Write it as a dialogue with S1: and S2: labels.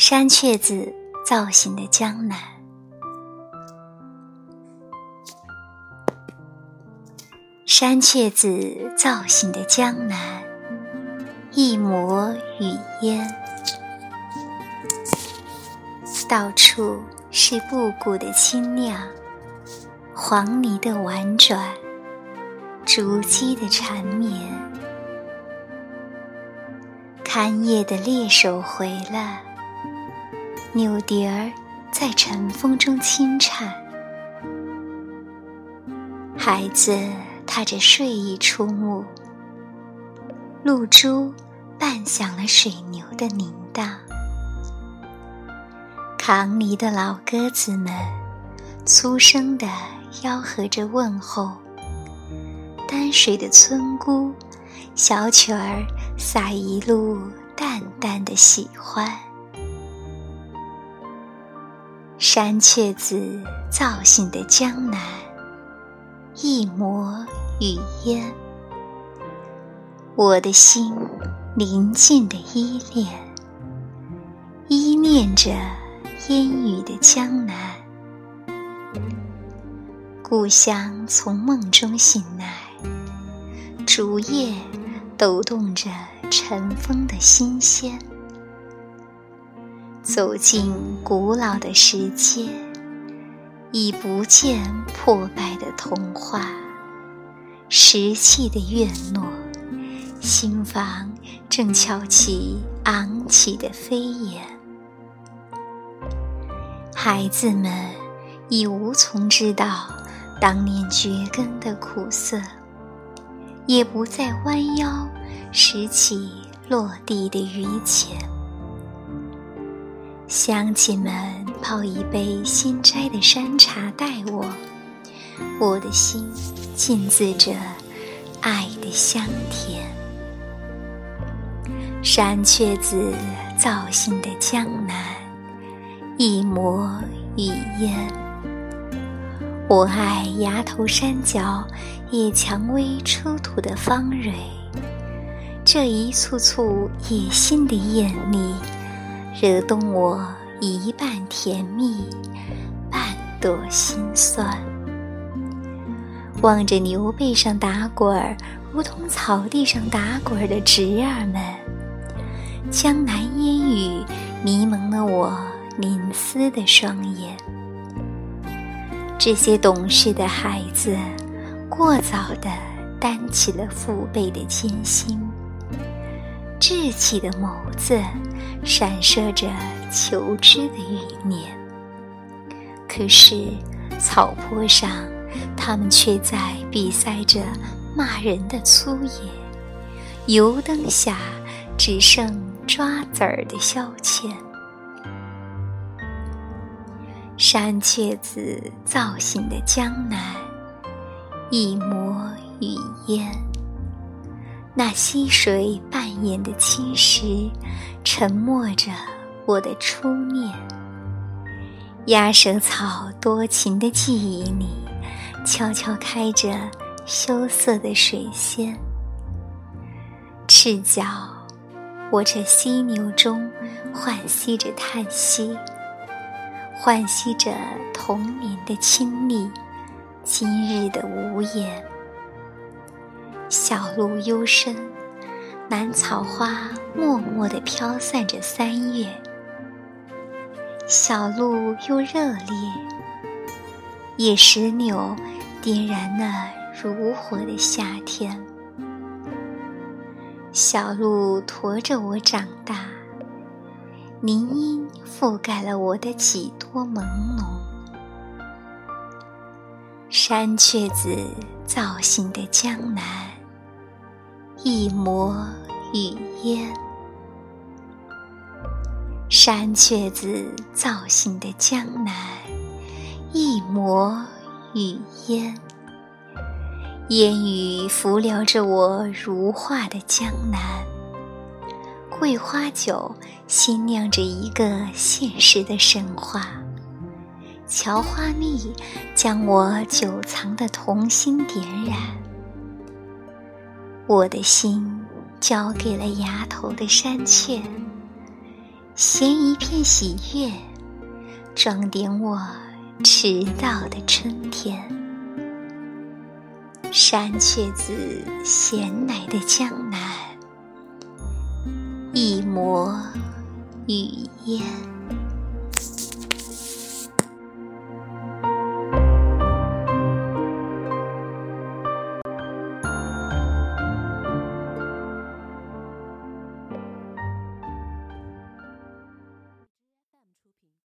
S1: 山雀子造型的江南，山雀子造型的江南，一抹雨烟，到处是布谷的清亮，黄泥的婉转，竹鸡的缠绵，看夜的猎手回了。牛笛儿在晨风中轻颤，孩子踏着睡意出牧，露珠伴响了水牛的铃铛，扛犁的老鸽子们粗声地吆喝着问候，担水的村姑小曲儿撒一路淡淡的喜欢。山雀子造型的江南，一抹雨烟。我的心宁静的依恋，依恋着烟雨的江南。故乡从梦中醒来，竹叶抖动着晨风的新鲜。走进古老的世界，已不见破败的童话，石砌的院落，新房正翘起昂起的飞檐。孩子们已无从知道当年蕨根的苦涩，也不再弯腰拾起落地的榆钱。乡亲们泡一杯新摘的山茶待我，我的心浸渍着爱的香甜。山雀子造型的江南，一抹雨烟。我爱崖头山脚野蔷薇出土的芳蕊，这一簇簇野心的艳丽。惹动我一半甜蜜，半朵心酸。望着牛背上打滚儿，如同草地上打滚儿的侄儿们，江南烟雨迷蒙了我凝思的双眼。这些懂事的孩子，过早地担起了父辈的艰辛，稚气的眸子。闪烁着求知的欲念，可是草坡上，他们却在比赛着骂人的粗野；油灯下，只剩抓子儿的消遣。山雀子造型的江南，一抹雨烟。那溪水扮演的青石，沉默着我的初恋。鸭舌草多情的记忆里，悄悄开着羞涩的水仙。赤脚我这犀牛中，惋惜着叹息，惋惜着童年的亲历，今日的无言。小路幽深，南草花默默地飘散着三月。小路又热烈，野石榴点燃了如火的夏天。小路驮着我长大，林荫覆盖了我的几多朦胧。山雀子造型的江南。一抹雨烟，山雀子造型的江南；一抹雨烟，烟雨拂撩着我如画的江南。桂花酒新酿着一个现实的神话，乔花蜜将我久藏的童心点燃。我的心交给了崖头的山雀，衔一片喜悦，装点我迟到的春天。山雀子衔来的江南，一抹雨烟。